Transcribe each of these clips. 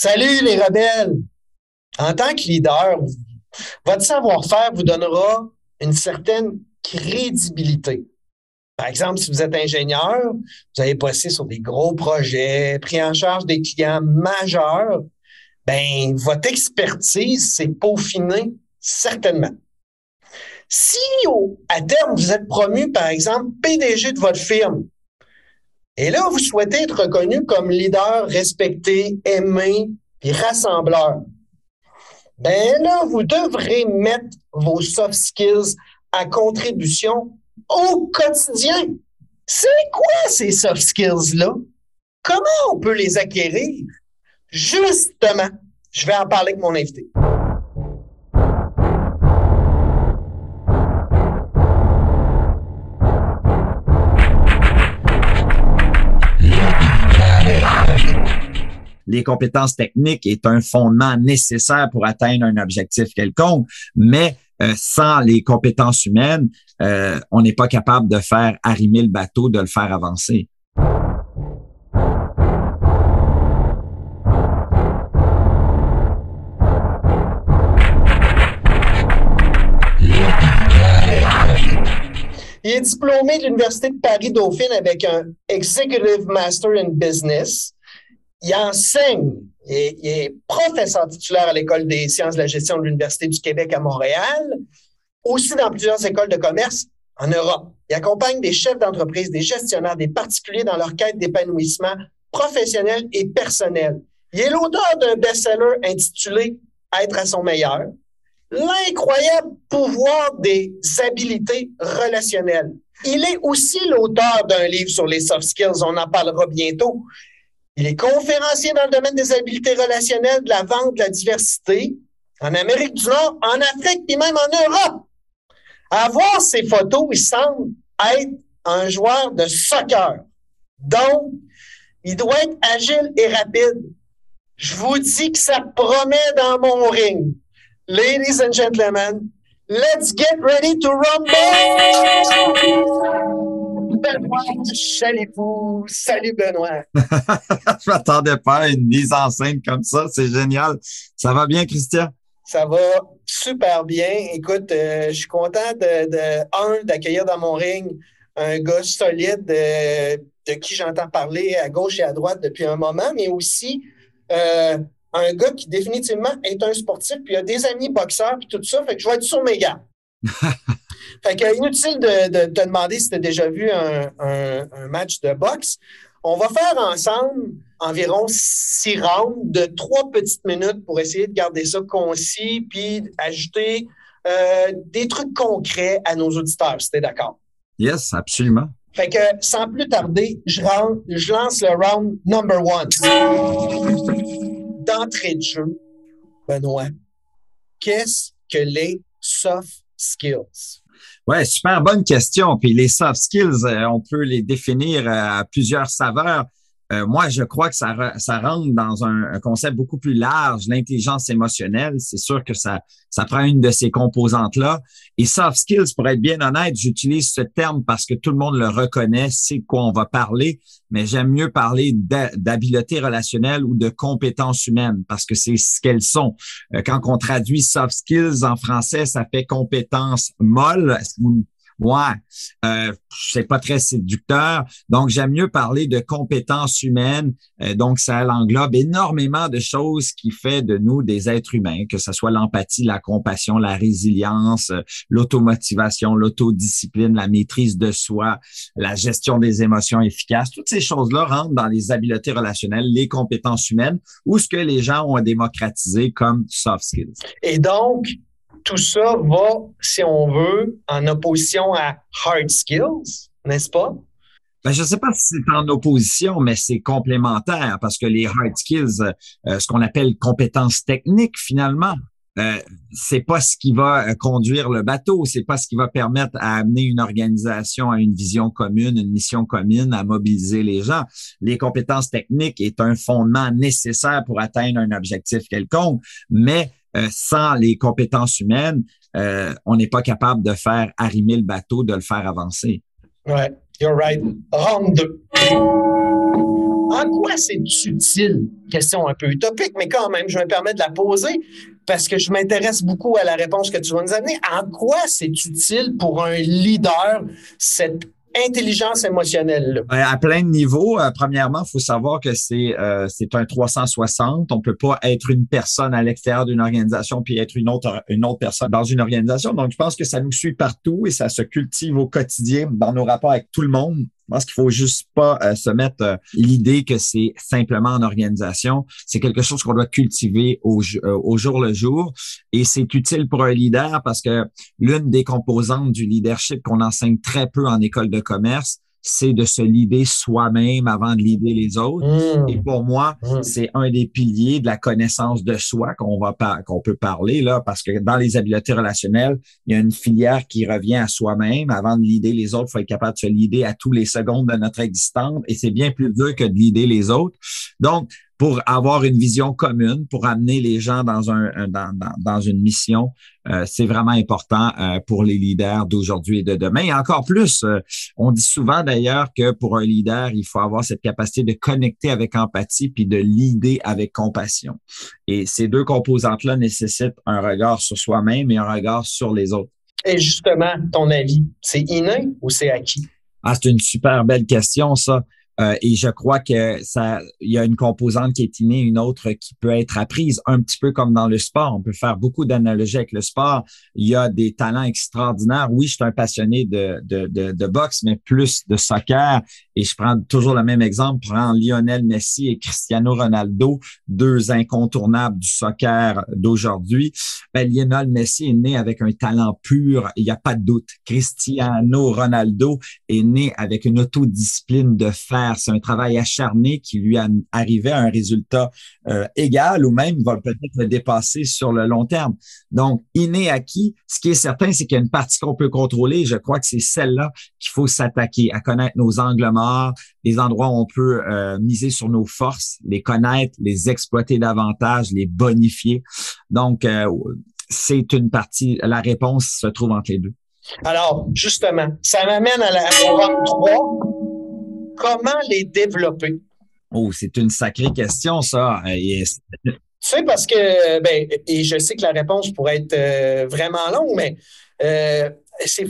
Salut les rebelles! En tant que leader, votre savoir-faire vous donnera une certaine crédibilité. Par exemple, si vous êtes ingénieur, vous avez bossé sur des gros projets, pris en charge des clients majeurs, ben votre expertise s'est peaufinée certainement. Si à terme vous êtes promu, par exemple, PDG de votre firme, et là vous souhaitez être reconnu comme leader respecté, aimé et rassembleur, ben là vous devrez mettre vos soft skills à contribution au quotidien. C'est quoi ces soft skills-là? Comment on peut les acquérir? Justement, je vais en parler avec mon invité. Les compétences techniques est un fondement nécessaire pour atteindre un objectif quelconque, mais euh, sans les compétences humaines, euh, on n'est pas capable de faire arrimer le bateau, de le faire avancer. Il est diplômé de l'Université de Paris-Dauphine avec un Executive Master in Business. Il enseigne il est professeur titulaire à l'École des sciences de la gestion de l'Université du Québec à Montréal, aussi dans plusieurs écoles de commerce en Europe. Il accompagne des chefs d'entreprise, des gestionnaires, des particuliers dans leur quête d'épanouissement professionnel et personnel. Il est l'auteur d'un best-seller intitulé Être à son meilleur, l'incroyable pouvoir des habiletés relationnelles. Il est aussi l'auteur d'un livre sur les soft skills, on en parlera bientôt. Il est conférencier dans le domaine des habiletés relationnelles, de la vente, de la diversité, en Amérique du Nord, en Afrique, puis même en Europe. À voir ces photos, il semble être un joueur de soccer. Donc, il doit être agile et rapide. Je vous dis que ça promet dans mon ring. Ladies and gentlemen, let's get ready to rumble! Benoît vous Salut Benoît. Je m'attendais pas à une mise en scène comme ça. C'est génial. Ça va bien, Christian? Ça va super bien. Écoute, euh, je suis content de, un, d'accueillir dans mon ring un gars solide euh, de qui j'entends parler à gauche et à droite depuis un moment, mais aussi euh, un gars qui définitivement est un sportif, puis il a des amis boxeurs, puis tout ça. Fait que je vais être sur mes gars. Fait que inutile de, te demander si tu as déjà vu un, match de boxe. On va faire ensemble environ six rounds de trois petites minutes pour essayer de garder ça concis puis ajouter euh, des trucs concrets à nos auditeurs, si tu es d'accord. Yes, absolument. Fait que sans plus tarder, je, je lance le round number one. D'entrée de jeu, Benoît, qu'est-ce que les soft skills? Ouais, super bonne question. Puis les soft skills, euh, on peut les définir euh, à plusieurs saveurs. Euh, moi, je crois que ça, ça rentre dans un, concept beaucoup plus large, l'intelligence émotionnelle. C'est sûr que ça, ça prend une de ces composantes-là. Et soft skills, pour être bien honnête, j'utilise ce terme parce que tout le monde le reconnaît, c'est quoi on va parler, mais j'aime mieux parler d'habileté relationnelle ou de compétences humaines parce que c'est ce qu'elles sont. Euh, quand on traduit soft skills en français, ça fait compétences molles. Ouais, euh, c'est pas très séducteur. Donc, j'aime mieux parler de compétences humaines. Euh, donc, ça englobe énormément de choses qui fait de nous des êtres humains, que ce soit l'empathie, la compassion, la résilience, euh, l'automotivation, l'autodiscipline, la maîtrise de soi, la gestion des émotions efficaces. Toutes ces choses-là rentrent dans les habiletés relationnelles, les compétences humaines, ou ce que les gens ont démocratisé comme soft skills. Et donc, tout ça va, si on veut, en opposition à hard skills, n'est-ce pas? Ben, je ne sais pas si c'est en opposition, mais c'est complémentaire parce que les hard skills, euh, ce qu'on appelle compétences techniques, finalement, euh, c'est pas ce qui va euh, conduire le bateau, c'est pas ce qui va permettre à amener une organisation à une vision commune, une mission commune, à mobiliser les gens. Les compétences techniques est un fondement nécessaire pour atteindre un objectif quelconque, mais euh, sans les compétences humaines, euh, on n'est pas capable de faire arrimer le bateau, de le faire avancer. Ouais, you're right. Round 2. En quoi c'est utile? Question un peu utopique, mais quand même, je me permets de la poser parce que je m'intéresse beaucoup à la réponse que tu vas nous amener. En quoi c'est utile pour un leader cette intelligence émotionnelle? À plein de niveaux. Euh, premièrement, il faut savoir que c'est euh, un 360. On peut pas être une personne à l'extérieur d'une organisation puis être une autre une autre personne dans une organisation. Donc, je pense que ça nous suit partout et ça se cultive au quotidien dans nos rapports avec tout le monde. Je pense qu'il faut juste pas euh, se mettre euh, l'idée que c'est simplement en organisation. C'est quelque chose qu'on doit cultiver au, euh, au, jour le jour. Et c'est utile pour un leader parce que l'une des composantes du leadership qu'on enseigne très peu en école de commerce, c'est de se leader soi-même avant de leader les autres. Mmh. Et pour moi, mmh. c'est un des piliers de la connaissance de soi qu'on va qu'on peut parler là, parce que dans les habiletés relationnelles, il y a une filière qui revient à soi-même. Avant de leader les autres, il faut être capable de se leader à tous les secondes de notre existence, et c'est bien plus dur que de leader les autres. Donc, pour avoir une vision commune, pour amener les gens dans un, dans, dans, une mission. Euh, c'est vraiment important euh, pour les leaders d'aujourd'hui et de demain. Et encore plus, euh, on dit souvent d'ailleurs que pour un leader, il faut avoir cette capacité de connecter avec empathie puis de leader avec compassion. Et ces deux composantes-là nécessitent un regard sur soi-même et un regard sur les autres. Et justement, ton avis, c'est inné ou c'est acquis? Ah, c'est une super belle question, ça. Euh, et je crois que ça, il y a une composante qui est innée, une autre qui peut être apprise, un petit peu comme dans le sport. On peut faire beaucoup d'analogies avec le sport. Il y a des talents extraordinaires. Oui, je suis un passionné de, de, de, de boxe, mais plus de soccer. Et je prends toujours le même exemple. Prends Lionel Messi et Cristiano Ronaldo, deux incontournables du soccer d'aujourd'hui. Ben, Lionel Messi est né avec un talent pur. Il n'y a pas de doute. Cristiano Ronaldo est né avec une autodiscipline de fer c'est un travail acharné qui lui a arrivé à un résultat euh, égal ou même va peut-être le dépasser sur le long terme. Donc, inné acquis, ce qui est certain, c'est qu'il y a une partie qu'on peut contrôler. Je crois que c'est celle-là qu'il faut s'attaquer, à connaître nos angles morts, les endroits où on peut euh, miser sur nos forces, les connaître, les exploiter davantage, les bonifier. Donc, euh, c'est une partie, la réponse se trouve entre les deux. Alors, justement, ça m'amène à la 3 comment les développer? Oh, c'est une sacrée question, ça. Tu sais, parce que, ben, et je sais que la réponse pourrait être euh, vraiment longue, mais euh, c'est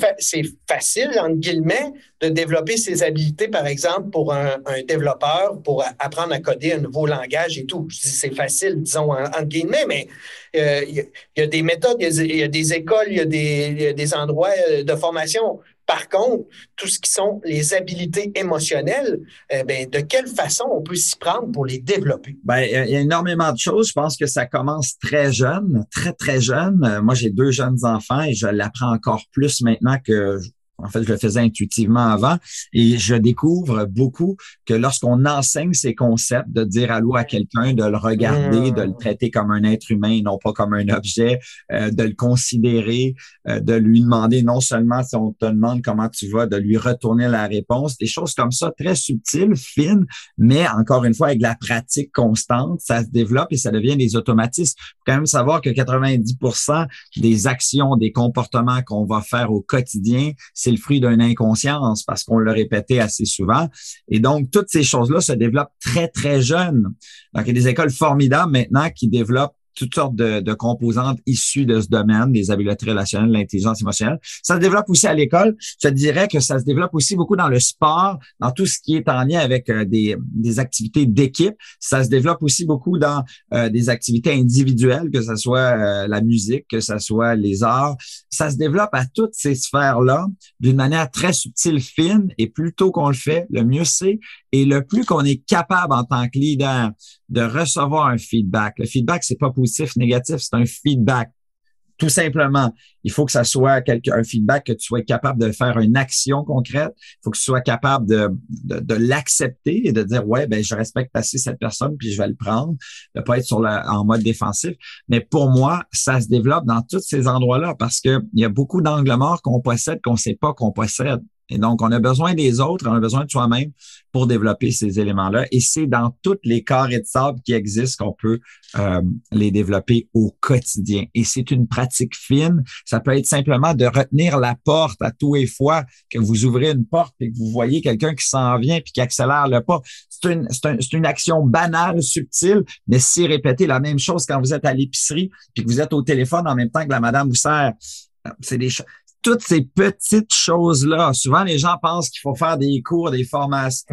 facile, entre guillemets, de développer ses habiletés, par exemple, pour un, développeur, pour apprendre à coder un nouveau langage et tout. Je dis c'est facile, disons, entre guillemets, mais euh, il y, a des méthodes, il y, a des écoles, il y a des, des endroits de formation par contre, tout ce qui sont les habiletés émotionnelles, eh ben, de quelle façon on peut s'y prendre pour les développer? Ben, il y a énormément de choses. Je pense que ça commence très jeune, très, très jeune. Moi, j'ai deux jeunes enfants et je l'apprends encore plus maintenant que en fait, je le faisais intuitivement avant et je découvre beaucoup que lorsqu'on enseigne ces concepts, de dire allô à quelqu'un, de le regarder, de le mmh. traiter comme un être humain, non pas comme un objet, euh, de le considérer, euh, de lui demander non seulement si on te demande comment tu vas, de lui retourner la réponse, des choses comme ça, très subtiles, fines, mais encore une fois, avec la pratique constante, ça se développe et ça devient des automatismes. Il faut quand même savoir que 90% des actions, des comportements qu'on va faire au quotidien, c'est le fruit d'une inconscience parce qu'on l'a répété assez souvent. Et donc, toutes ces choses-là se développent très, très jeunes. Donc, il y a des écoles formidables maintenant qui développent toutes sortes de, composantes issues de ce domaine, des habiletés relationnelles, l'intelligence émotionnelle. Ça se développe aussi à l'école. Je dirais que ça se développe aussi beaucoup dans le sport, dans tout ce qui est en lien avec euh, des, des activités d'équipe. Ça se développe aussi beaucoup dans euh, des activités individuelles, que ce soit euh, la musique, que ce soit les arts. Ça se développe à toutes ces sphères-là d'une manière très subtile, fine, et plus tôt qu'on le fait, le mieux c'est. Et le plus qu'on est capable en tant que leader de recevoir un feedback. Le feedback, c'est pas positif, négatif, c'est un feedback. Tout simplement, il faut que ça soit un feedback que tu sois capable de faire une action concrète. Il faut que tu sois capable de, de, l'accepter et de dire ouais ben je respecte assez cette personne puis je vais le prendre, de pas être sur en mode défensif. Mais pour moi, ça se développe dans tous ces endroits-là parce que il y a beaucoup d'angles morts qu'on possède qu'on sait pas qu'on possède. Et donc, on a besoin des autres, on a besoin de soi-même pour développer ces éléments-là. Et c'est dans toutes les carrés de sable qui existent qu'on peut euh, les développer au quotidien. Et c'est une pratique fine. Ça peut être simplement de retenir la porte à tous les fois que vous ouvrez une porte et que vous voyez quelqu'un qui s'en vient puis qui accélère le pas. C'est une, c'est une action banale, subtile, mais si répéter la même chose quand vous êtes à l'épicerie puis que vous êtes au téléphone en même temps que la madame vous sert, c'est des toutes ces petites choses-là. Souvent, les gens pensent qu'il faut faire des cours, des formations.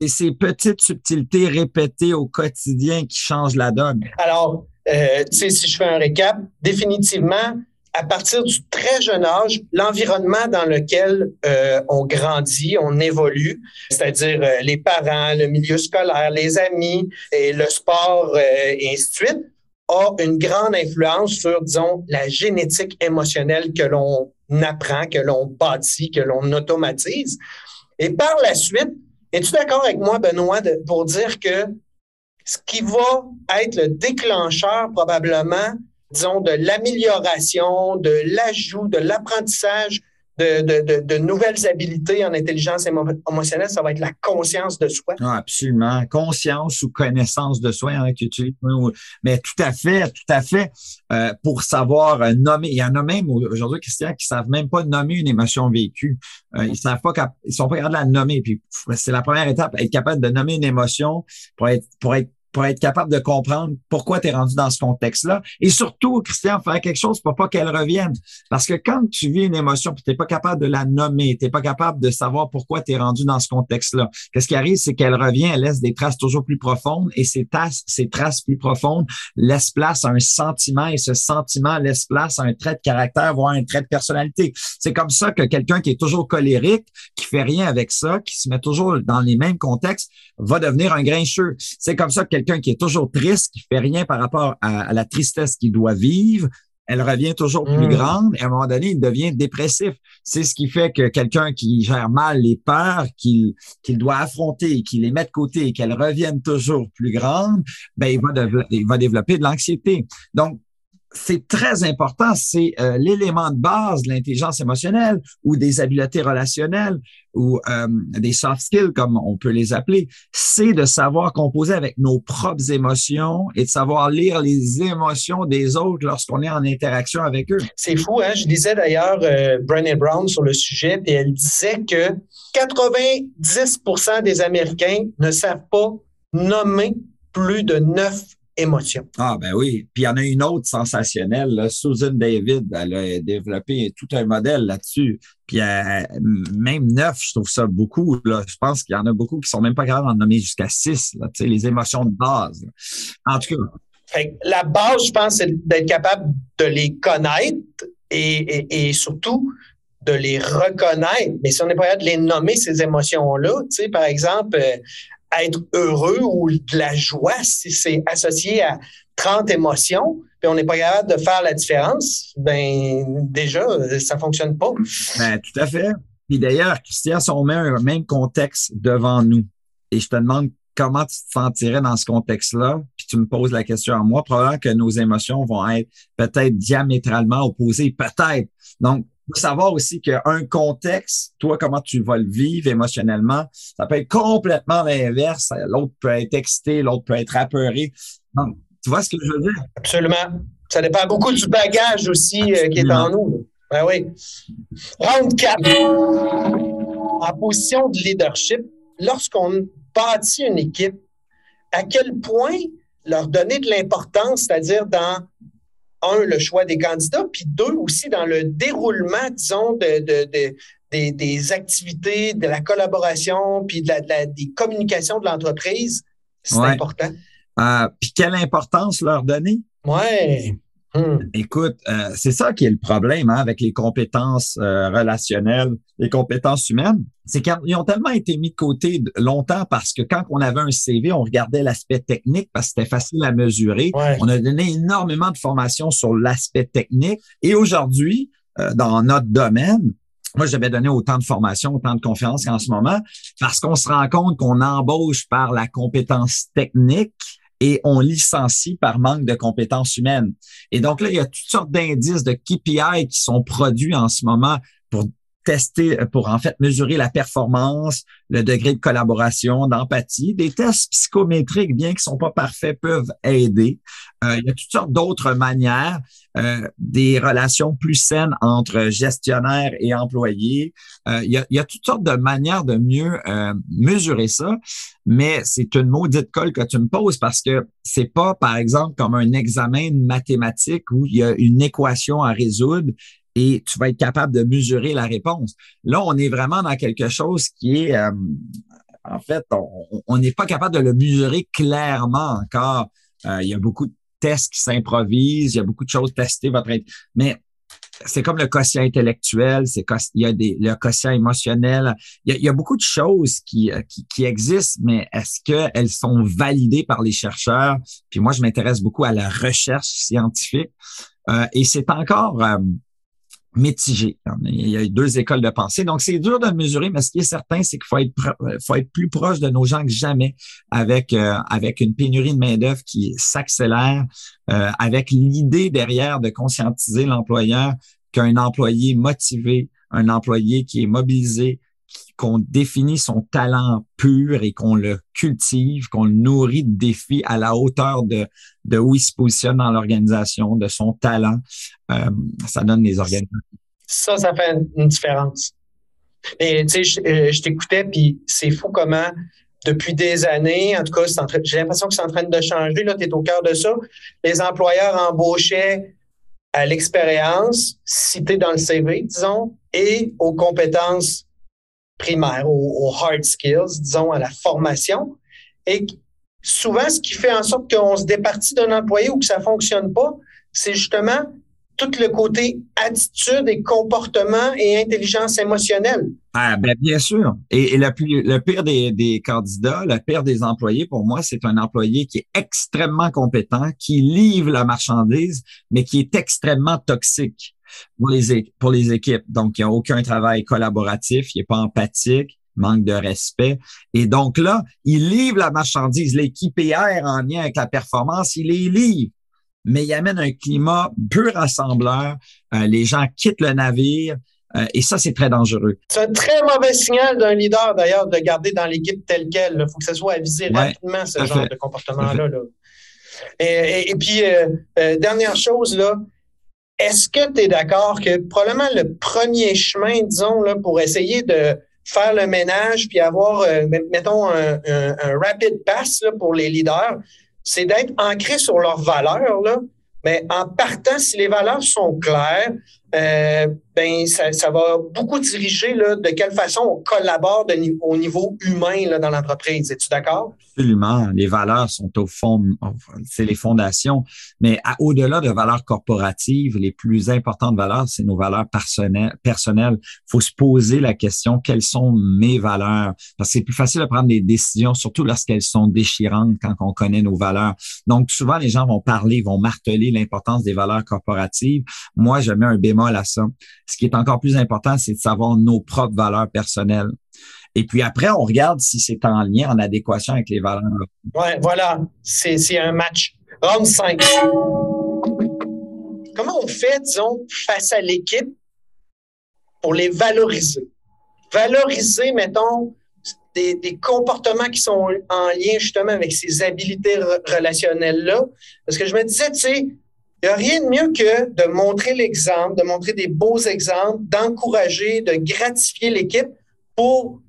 Et ces petites subtilités répétées au quotidien qui changent la donne. Alors, euh, tu sais, si je fais un récap, définitivement, à partir du très jeune âge, l'environnement dans lequel euh, on grandit, on évolue, c'est-à-dire euh, les parents, le milieu scolaire, les amis et le sport et ainsi de suite, a une grande influence sur, disons, la génétique émotionnelle que l'on apprend, que l'on bâtit, que l'on automatise. Et par la suite, es-tu d'accord avec moi, Benoît, pour dire que ce qui va être le déclencheur probablement, disons, de l'amélioration, de l'ajout, de l'apprentissage de, nouvelles habiletés en intelligence émotionnelle, ça va être la conscience de soi. Ah, absolument. Conscience ou connaissance de soi, hein, mais tout à fait, tout à fait. Euh, pour savoir euh, nommer, il y en a même aujourd'hui, Christian, qui savent même pas nommer une émotion vécue. Euh, ils savent pas, ils sont pas capables de la nommer. Puis c'est la première étape, être capable de nommer une émotion pour être, pour être pour être capable de comprendre pourquoi tu es rendu dans ce contexte-là. Et surtout, Christian, faire quelque chose pour pas qu'elle revienne. Parce que quand tu vis une émotion tu n'es pas capable de la nommer, tu n'es pas capable de savoir pourquoi tu es rendu dans ce contexte-là, qu'est-ce qui arrive, c'est qu'elle revient, elle laisse des traces toujours plus profondes et ces, traces, ces traces plus profondes laissent place à un sentiment et ce sentiment laisse place à un trait de caractère, voire un trait de personnalité. C'est comme ça que quelqu'un qui est toujours colérique, qui fait rien avec ça, qui se met toujours dans les mêmes contextes, va devenir un grincheux. C'est comme ça que quelqu'un qui est toujours triste, qui fait rien par rapport à, la tristesse qu'il doit vivre, elle revient toujours plus hmm. grande et à un moment donné, il devient dépressif. C'est ce qui fait que quelqu'un qui gère mal les peurs qu'il qu'il doit affronter, qu'il les met de côté et qu'elles reviennent toujours plus grandes, ben il va, il va développer de l'anxiété. Donc, c'est très important, c'est euh, l'élément de base de l'intelligence émotionnelle ou des habiletés relationnelles ou euh, des soft skills comme on peut les appeler, c'est de savoir composer avec nos propres émotions et de savoir lire les émotions des autres lorsqu'on est en interaction avec eux. C'est fou, hein? Je disais d'ailleurs euh, Brené Brown sur le sujet et elle disait que 90% des Américains ne savent pas nommer plus de neuf émotion. Ah ben oui. Puis il y en a une autre sensationnelle. Susan David, elle a développé tout un modèle là-dessus. Puis euh, même neuf, je trouve ça beaucoup. Là. Je pense qu'il y en a beaucoup qui sont même pas capables d'en nommer jusqu'à six. Là, les émotions de base. En tout cas. la base, je pense, c'est d'être capable de les connaître et, et, surtout de les reconnaître. Mais si on n'est pas capable de les nommer, ces émotions-là, tu sais, par exemple, euh, être heureux ou de la joie, si c'est associé à 30 émotions, puis on n'est pas capable de faire la différence, ben déjà, ça fonctionne pas. Ben, tout à fait. Puis d'ailleurs, Christian, si on met un même contexte devant nous, et je te demande comment tu te sentirais dans ce contexte-là, puis tu me poses la question à moi, probablement que nos émotions vont être peut-être diamétralement opposées, peut-être. Donc, faut savoir aussi qu'un contexte, toi, comment tu vas le vivre émotionnellement, ça peut être complètement l'inverse. L'autre peut être excité, l'autre peut être apeuré. Tu vois ce que je veux dire? Absolument. Ça dépend beaucoup du bagage aussi euh, qui est en nous. Ben oui. Round 4. En position de leadership, lorsqu'on bâtit une équipe, à quel point leur donner de l'importance, c'est-à-dire dans un, le choix des candidats, puis deux, aussi dans le déroulement, disons, de, des, activités, de la collaboration, puis de la, des communications de l'entreprise. C'est important. Euh, puis quelle importance leur donner? Ouais. Hmm. Écoute, euh, c'est ça qui est le problème hein, avec les compétences euh, relationnelles, les compétences humaines. C'est qu'ils ont tellement été mis de côté longtemps parce que quand on avait un CV, on regardait l'aspect technique parce que c'était facile à mesurer. On a donné énormément de formation sur l'aspect technique. Et aujourd'hui, euh, dans notre domaine, moi, j'avais donné autant de formation, autant de confiance qu'en ce moment, parce qu'on se rend compte qu'on embauche par la compétence technique et on licencie par manque de compétences humaines. Et donc là, il y a toutes sortes d'indices de KPI qui sont produits en ce moment pour tester, pour en fait mesurer la performance, le degré de collaboration, d'empathie. Des tests psychométriques, bien qu'ils sont pas parfaits, peuvent aider. Euh, il y a toutes sortes d'autres manières, euh, des relations plus saines entre gestionnaires et employés. Euh, il, y a, il, y a, toutes sortes de manières de mieux mesurer ça, mais c'est une maudite colle que tu me poses parce que c'est pas, par exemple, comme un examen de mathématiques où il y a une équation à résoudre et tu vas être capable de mesurer la réponse. Là, on est vraiment dans quelque chose qui est, euh, en fait, on n'est pas capable de le mesurer clairement encore. Euh, il y a beaucoup de tests qui s'improvisent, il y a beaucoup de choses testées, votre mais c'est comme le quotient intellectuel, c'est il y a des, le quotient émotionnel, il y a, il y a beaucoup de choses qui, euh, qui, qui existent, mais est-ce qu'elles sont validées par les chercheurs? Puis moi, je m'intéresse beaucoup à la recherche scientifique. Euh, et c'est encore mitigé. Il y a deux écoles de pensée. Donc, c'est dur de le mesurer, mais ce qui est certain, c'est qu'il faut être, être plus proche de nos gens que jamais avec, euh, avec une pénurie de main-d'œuvre qui s'accélère, euh, avec l'idée derrière de conscientiser l'employeur qu'un employé motivé, un employé qui est mobilisé, qu'on définit son talent pur et qu'on le cultive, qu'on le nourrit de défis à la hauteur de, de où il se positionne dans l'organisation, de son talent. Euh, ça donne des organisations. Ça, ça fait une différence. Et tu sais, je, je t'écoutais, puis c'est fou comment depuis des années, en tout cas, j'ai l'impression que c'est en train de changer. Là, tu es au cœur de ça. Les employeurs embauchaient à l'expérience citée dans le CV, disons, et aux compétences primaire, aux, hard skills, disons, à la formation. Et souvent, ce qui fait en sorte qu'on se départit d'un employé ou que ça fonctionne pas, c'est justement tout le côté attitude et comportement et intelligence émotionnelle. Ah, ben bien sûr. Et, le, pire des candidats, le pire des employés, pour moi, c'est un employé qui est extrêmement compétent, qui livre la marchandise, mais qui est extrêmement toxique pour les, pour les équipes. Donc, il n'y a aucun travail collaboratif, il n'est pas empathique, manque de respect. Et donc là, il livre la marchandise, l'équipe PR en lien avec la performance, il les livre. Mais il amène un climat peu rassembleur. Euh, les gens quittent le navire. Euh, et ça, c'est très dangereux. C'est un très mauvais signal d'un leader, d'ailleurs, de garder dans l'équipe telle qu'elle. Il faut que ça soit avisé rapidement, ce genre de comportement-là. Et, puis, euh, dernière chose, là, est-ce que tu es d'accord que probablement le premier chemin, disons, là, pour essayer de faire le ménage puis avoir, euh, mettons, un, rapid pass là, pour les leaders, c'est d'être ancré sur leurs valeurs, là, mais en partant, si les valeurs sont claires, euh, ben ça, va beaucoup diriger là, de quelle façon on collabore au niveau humain là, dans l'entreprise. Es-tu d'accord? Absolument. Les valeurs sont au fond, c'est les fondations. Mais au-delà de valeurs corporatives, les plus importantes valeurs, c'est nos valeurs personnelles. personnelles. faut se poser la question, quelles sont mes valeurs? Parce que c'est plus facile de prendre des décisions, surtout lorsqu'elles sont déchirantes quand on connaît nos valeurs. Donc, souvent, les gens vont parler, vont marteler l'importance des valeurs corporatives. Moi, je mets un bémol à ça. Ce qui est encore plus important, c'est de savoir nos propres valeurs personnelles. Et puis après, on regarde si c'est en lien, en adéquation avec les valeurs. Ouais, voilà. C'est un match. Round 5. Comment on fait, disons, face à l'équipe pour les valoriser? Valoriser, mettons, des, des, comportements qui sont en lien justement avec ces habiletés relationnelles-là. Parce que je me disais, tu sais, il n'y a rien de mieux que de montrer l'exemple, de montrer des beaux exemples, d'encourager, de gratifier l'équipe pour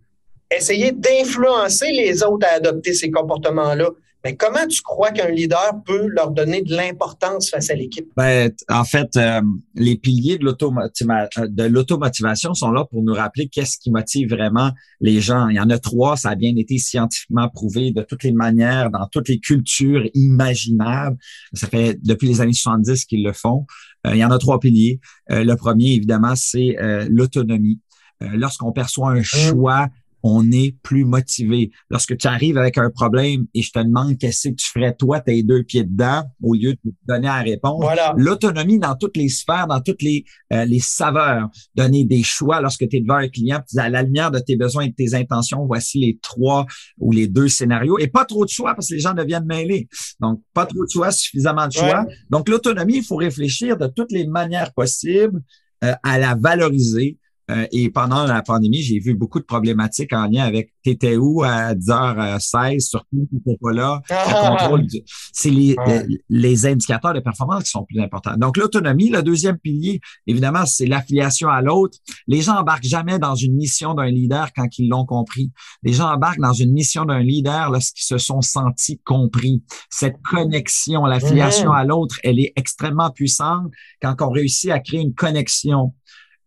essayer d'influencer les autres à adopter ces comportements-là. Mais comment tu crois qu'un leader peut leur donner de l'importance face à l'équipe? Ben, en fait, euh, les piliers de l'automotivation sont là pour nous rappeler qu'est-ce qui motive vraiment les gens. Il y en a trois, ça a bien été scientifiquement prouvé de toutes les manières, dans toutes les cultures imaginables. Ça fait depuis les années 70 qu'ils le font. Euh, il y en a trois piliers. Euh, le premier, évidemment, c'est l'autonomie. Lorsqu'on perçoit un mmh. choix on est plus motivé. Lorsque tu arrives avec un problème et je te demande qu'est-ce que tu ferais toi, tes deux pieds dedans, au lieu de te donner la réponse. Voilà. L'autonomie dans toutes les sphères, dans toutes les, euh, les saveurs. Donner des choix lorsque tu es devant un client, à la lumière de tes besoins et de tes intentions, voici les trois ou les deux scénarios. Et pas trop de choix parce que les gens deviennent mêlés. Donc, pas trop de choix, suffisamment de choix. Donc, l'autonomie, il faut réfléchir de toutes les manières possibles euh, à la valoriser Euh, et pendant la pandémie, j'ai vu beaucoup de problématiques en lien avec t'étais où à 10h16, surtout t'étais pas là. Ah! c'est les, les, indicateurs de performance qui sont plus importants. Donc, l'autonomie, le deuxième pilier, évidemment, c'est l'affiliation à l'autre. Les gens embarquent jamais dans une mission d'un leader quand ils l'ont compris. Les gens embarquent dans une mission d'un leader lorsqu'ils se sont sentis compris. Cette connexion, l'affiliation mm-hmm. à l'autre, elle est extrêmement puissante quand on réussit à créer une connexion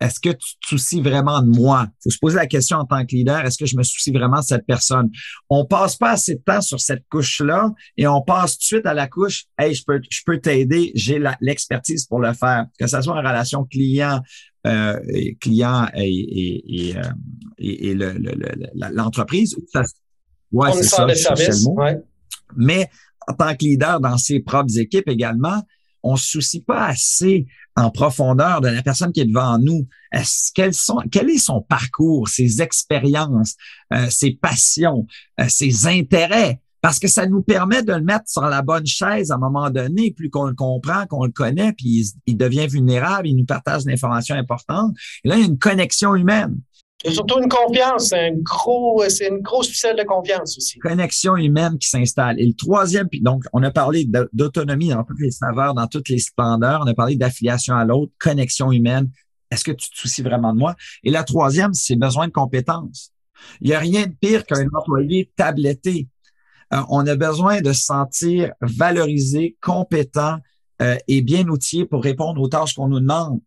est-ce que tu te soucies vraiment de moi? Il faut se poser la question en tant que leader, est-ce que je me soucie vraiment de cette personne? On passe pas assez de temps sur cette couche-là et on passe tout de suite à la couche, hey, je peux, je peux t'aider, j'ai l'expertise pour le faire. Que ce soit en relation client, euh, client et, et, et, euh, l'entreprise. ouais, c'est ça, service, Mais en tant que leader dans ses propres équipes également, on se soucie pas assez en profondeur de la personne qui est devant nous. Est-ce sont, quel est son parcours, ses expériences, euh, ses passions, euh, ses intérêts? Parce que ça nous permet de le mettre sur la bonne chaise à un moment donné, plus qu'on le comprend, qu'on le connaît, puis il, devient vulnérable, il nous partage des informations importantes. Et là, il a une connexion humaine. Et surtout une confiance, un gros, c'est une grosse ficelle de confiance aussi. Connexion humaine qui s'installe. Et le troisième, donc, on a parlé d'autonomie dans toutes les saveurs, dans toutes les splendeurs. On a parlé d'affiliation à l'autre, connexion humaine. Est-ce que tu te soucies vraiment de moi? Et la troisième, c'est besoin de compétences. Il n'y a rien de pire qu'un employé tabletté. Euh, on a besoin de se sentir valorisé, compétent euh, et bien outillé pour répondre aux tâches qu'on nous demande.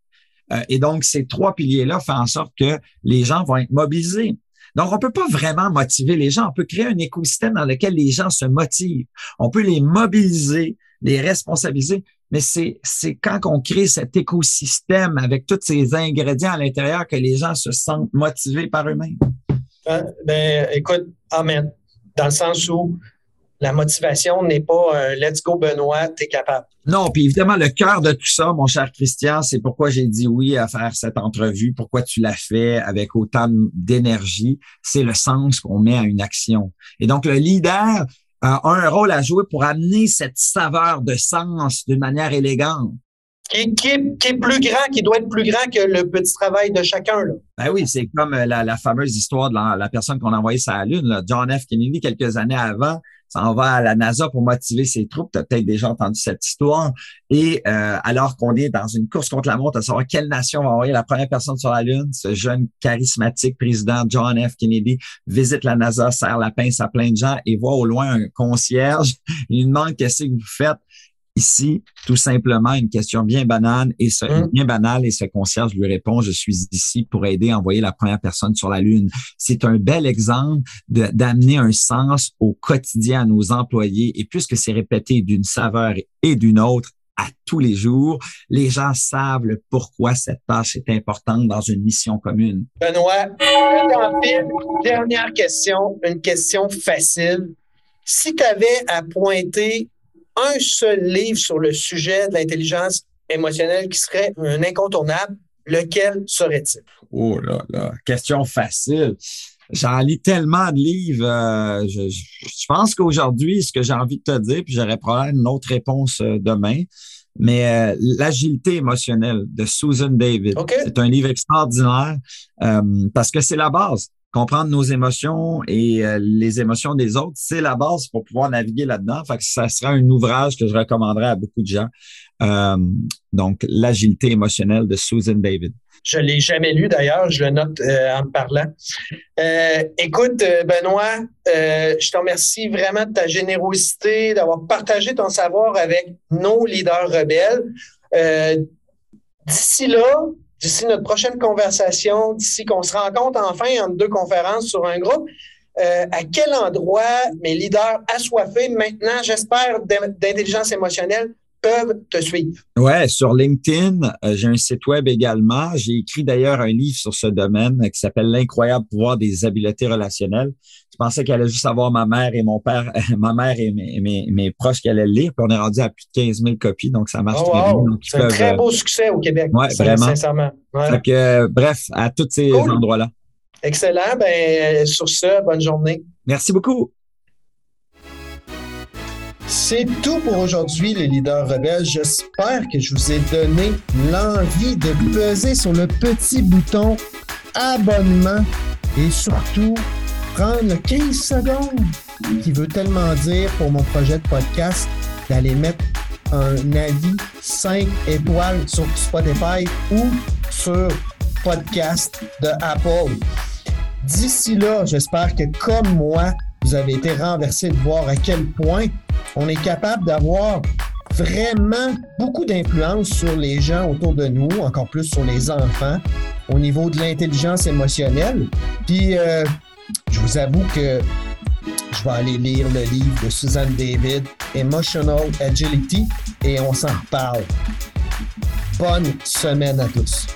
Euh, et donc, ces trois piliers-là font en sorte que les gens vont être mobilisés. Donc, on peut pas vraiment motiver les gens. On peut créer un écosystème dans lequel les gens se motivent. On peut les mobiliser, les responsabiliser, mais c'est, c'est quand on crée cet écosystème avec tous ces ingrédients à l'intérieur que les gens se sentent motivés par eux-mêmes. Euh, ben, écoute, amen. Dans le sens où la motivation n'est pas let's go Benoît, t'es capable. Non, puis évidemment, le cœur de tout ça, mon cher Christian, c'est pourquoi j'ai dit oui à faire cette entrevue, pourquoi tu l'as fait avec autant d'énergie, c'est le sens qu'on met à une action. Et donc, le leader a un rôle à jouer pour amener cette saveur de sens d'une manière élégante. Qui, qui, est, plus grand, qui doit être plus grand que le petit travail de chacun. Là. Ben oui, c'est comme la, la, fameuse histoire de la, la personne qu'on a envoyée sur la Lune, là, John F. Kennedy, quelques années avant s'en va à la NASA pour motiver ses troupes. Tu as peut-être déjà entendu cette histoire. Et euh, alors qu'on est dans une course contre la montre à savoir quelle nation va envoyer la première personne sur la Lune, ce jeune charismatique président John F. Kennedy visite la NASA, serre la pince à plein de gens et voit au loin un concierge. Il lui demande qu'est-ce que vous faites. Ici, tout simplement, une question bien banale et ce, hum. bien banale et ce concierge lui répond, je suis ici pour aider à envoyer la première personne sur la Lune. C'est un bel exemple d'amener un sens au quotidien à nos employés et puisque c'est répété d'une saveur et d'une autre, à tous les jours, les gens savent pourquoi cette tâche est importante dans une mission commune. Benoît, dernière question, une question facile. Si tu avais à pointer un seul livre sur le sujet de l'intelligence émotionnelle qui serait un incontournable, lequel serait-il? Oh là là, question facile. J'en lis tellement de livres. Euh, je, pense qu'aujourd'hui, ce que j'ai envie de te dire, puis j'aurais probablement une autre réponse euh, demain, mais euh, l'agilité émotionnelle de Susan David. C'est un livre extraordinaire parce que c'est la base comprendre nos émotions et euh, les émotions des autres, c'est la base pour pouvoir naviguer là-dedans. Ça sera un ouvrage que je recommanderais à beaucoup de gens. Euh, donc, l'agilité émotionnelle de Susan David. Je l'ai jamais lu d'ailleurs, je le note euh, en parlant. écoute, Benoît, je te remercie vraiment de ta générosité, d'avoir partagé ton savoir avec nos leaders rebelles. D'ici là, d'ici notre prochaine conversation, d'ici qu'on se rencontre enfin en deux conférences sur un groupe, euh, à quel endroit mes leaders assoiffés, maintenant, j'espère, d'intelligence émotionnelle, peuvent te suivre? Ouais, sur LinkedIn, euh, j'ai un site web également. J'ai écrit d'ailleurs un livre sur ce domaine qui s'appelle L'incroyable pouvoir des habiletés relationnelles. Je pensais qu'elle allait juste avoir ma mère et mon père, ma mère et mes, proches qui allaient le lire. Puis on est rendu à plus de 15 000 copies, donc ça marche oh, très bien. C'est un très beau succès au Québec. Ouais, vraiment. Sincèrement. que, bref, à tous ces endroits-là. Excellent. Ben, sur ce, bonne journée. Merci beaucoup. C'est tout pour aujourd'hui, les leaders rebelles. J'espère que je vous ai donné l'envie de peser sur le petit bouton abonnement et surtout prendre 15 secondes qui veut tellement dire pour mon projet de podcast d'aller mettre un avis 5 étoiles sur Spotify ou sur podcast de Apple. D'ici là, j'espère que comme moi, vous avez été renversé de voir à quel point on est capable d'avoir vraiment beaucoup d'influence sur les gens autour de nous, encore plus sur les enfants, au niveau de l'intelligence émotionnelle. Puis, euh, vous avoue que je vais aller lire le livre de Suzanne David, Emotional Agility, et on s'en reparle. Bonne semaine à tous.